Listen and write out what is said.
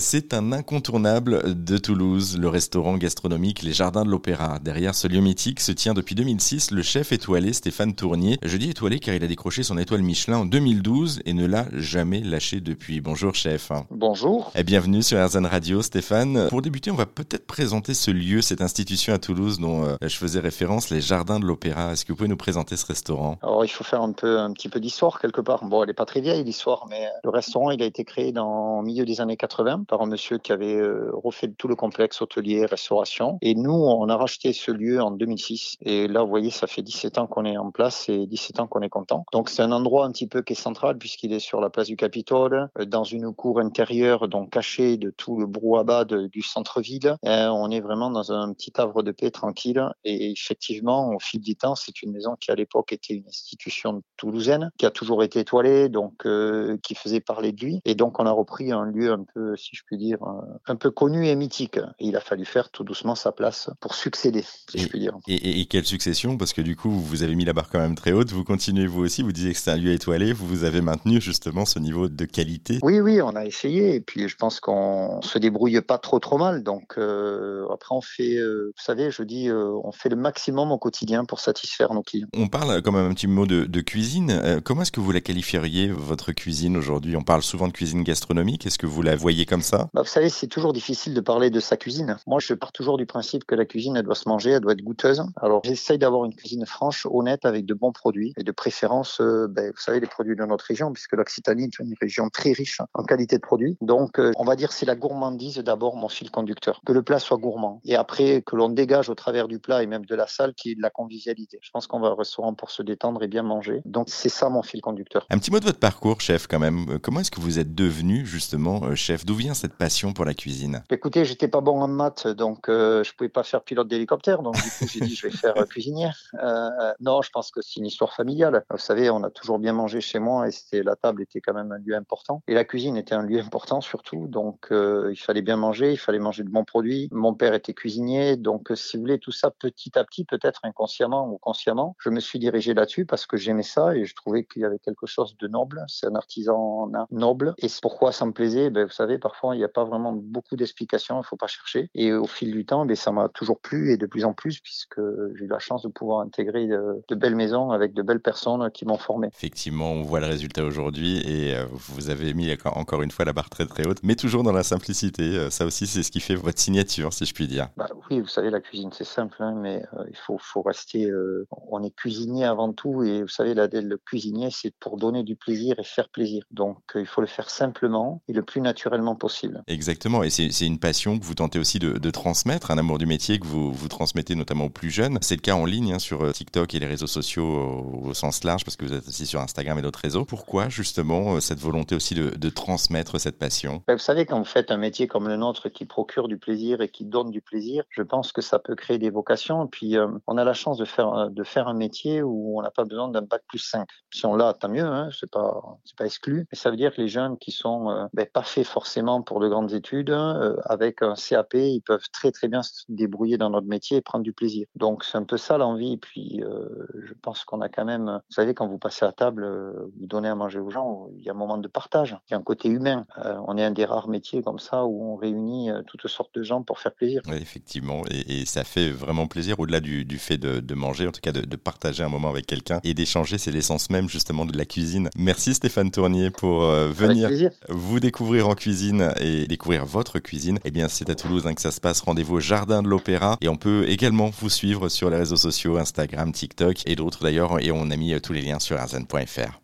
C'est un incontournable de Toulouse, le restaurant gastronomique Les Jardins de l'Opéra. Derrière ce lieu mythique se tient depuis 2006 le chef étoilé Stéphane Tournier. Je dis étoilé car il a décroché son étoile Michelin en 2012 et ne l'a jamais lâché depuis. Bonjour chef. Bonjour. Et bienvenue sur Airzone Radio Stéphane. Pour débuter, on va peut-être présenter ce lieu, cette institution à Toulouse dont euh, je faisais référence, Les Jardins de l'Opéra. Est-ce que vous pouvez nous présenter ce restaurant? Alors il faut faire un peu un petit peu d'histoire quelque part. Bon, elle n'est pas très vieille l'histoire, mais le restaurant il a été créé dans le milieu des années 80 par un monsieur qui avait euh, refait tout le complexe hôtelier, restauration. Et nous, on a racheté ce lieu en 2006. Et là, vous voyez, ça fait 17 ans qu'on est en place et 17 ans qu'on est content. Donc, c'est un endroit un petit peu qui est central puisqu'il est sur la place du Capitole, euh, dans une cour intérieure, donc cachée de tout le brouhaha du centre-ville. On est vraiment dans un petit havre de paix tranquille. Et effectivement, au fil du temps, c'est une maison qui à l'époque était une institution toulousaine, qui a toujours été étoilée, donc euh, qui faisait parler de lui. Et donc, on a repris un lieu un peu si je puis dire, un peu connu et mythique. Et il a fallu faire tout doucement sa place pour succéder, si je puis dire. Et, quelle succession Parce que du coup, vous avez mis la barre quand même très haute. Vous continuez vous aussi. Vous disiez que c'est un lieu étoilé. Vous vous avez maintenu justement ce niveau de qualité. Oui, oui, on a essayé. Et puis, je pense qu'on se débrouille pas trop, trop mal. Donc, euh, après, on fait, euh, vous savez, je dis, euh, on fait le maximum au quotidien pour satisfaire nos clients. On parle quand même un petit mot de, de cuisine. comment est-ce que vous la qualifieriez, votre cuisine aujourd'hui? On parle souvent de cuisine gastronomique. Est-ce que vous la voyez comme ça bah, Vous savez, c'est toujours difficile de parler de sa cuisine. Moi, je pars toujours du principe que la cuisine, elle doit se manger, elle doit être goûteuse. Alors, j'essaye d'avoir une cuisine franche, honnête, avec de bons produits et de préférence, euh, ben, vous savez, les produits de notre région, puisque l'Occitanie est une région très riche en qualité de produits. Donc, euh, on va dire c'est la gourmandise d'abord mon fil conducteur. Que le plat soit gourmand et après que l'on dégage au travers du plat et même de la salle qui est de la convivialité. Je pense qu'on va au restaurant pour se détendre et bien manger. Donc, c'est ça mon fil conducteur. Un petit mot de votre parcours, chef, quand même. Comment est-ce que vous êtes devenu justement euh, chef? D'où vient cette passion pour la cuisine? Écoutez, j'étais pas bon en maths, donc euh, je pouvais pas faire pilote d'hélicoptère, donc du coup j'ai dit je vais faire euh, cuisinier. Euh, non, je pense que c'est une histoire familiale. Vous savez, on a toujours bien mangé chez moi et c'était la table était quand même un lieu important et la cuisine était un lieu important surtout, donc il fallait bien manger, il fallait manger de bons produits. Mon père était cuisinier, donc si vous voulez tout ça petit à petit, peut-être inconsciemment ou consciemment, je me suis dirigé là-dessus parce que j'aimais ça et je trouvais qu'il y avait quelque chose de noble. C'est un artisan noble et pourquoi ça me plaisait. Ben, vous savez, parfois il n'y a pas vraiment beaucoup d'explications, il faut pas chercher. Et au fil du temps, ben, ça m'a toujours plu et de plus en plus puisque j'ai eu la chance de pouvoir intégrer de, belles maisons avec de belles personnes qui m'ont formé. Effectivement, on voit le résultat aujourd'hui et euh, vous avez mis encore une fois la barre très très haute, mais toujours dans la simplicité. Euh, ça aussi, c'est ce qui fait votre signature, si je puis dire. Bah, oui, vous savez, la cuisine, c'est simple, hein, mais euh, il faut, faut rester. on est cuisinier avant tout et vous savez, la, le cuisinier, c'est pour donner du plaisir et faire plaisir. Donc, il faut le faire simplement et le plus naturellement possible. Exactement, et c'est une passion que vous tentez aussi de, transmettre, un amour du métier que vous, vous transmettez notamment aux plus jeunes. C'est le cas en ligne hein, sur euh, TikTok et les réseaux sociaux au, sens large, parce que vous êtes aussi sur Instagram et d'autres réseaux. Pourquoi justement euh, cette volonté aussi de, transmettre cette passion? Ben, Vous savez, quand vous faites un métier comme le nôtre qui procure du plaisir et qui donne du plaisir, je pense que ça peut créer des vocations. Et puis, euh, on a la chance de faire, de faire un métier où on n'a pas besoin d'un bac plus 5. Si on l'a, tant mieux, hein, c'est pas, pas exclu. Mais ça veut dire que les jeunes qui sont ben, pas faits forcément pour de grandes études, avec un CAP, ils peuvent très très bien se débrouiller dans notre métier et prendre du plaisir. Donc c'est un peu ça l'envie. Et puis euh, je pense qu'on a quand même, vous savez, quand vous passez à table, euh, vous donnez à manger aux gens, il y a un moment de partage, il y a un côté humain. Euh, on est un des rares métiers comme ça où on réunit toutes sortes de gens pour faire plaisir. Oui, effectivement, et, ça fait vraiment plaisir au-delà du, du, fait de, manger, en tout cas de, de partager un moment avec quelqu'un et d'échanger, c'est l'essence même justement de la cuisine. Merci Stéphane Tournier pour venir vous découvrir en cuisine et découvrir votre cuisine. Eh bien, c'est à Toulouse hein, que ça se passe. Rendez-vous au Jardin de l'Opéra et on peut également vous suivre sur les réseaux sociaux, Instagram, TikTok et d'autres d'ailleurs. Et on a mis euh, tous les liens sur arzen.fr.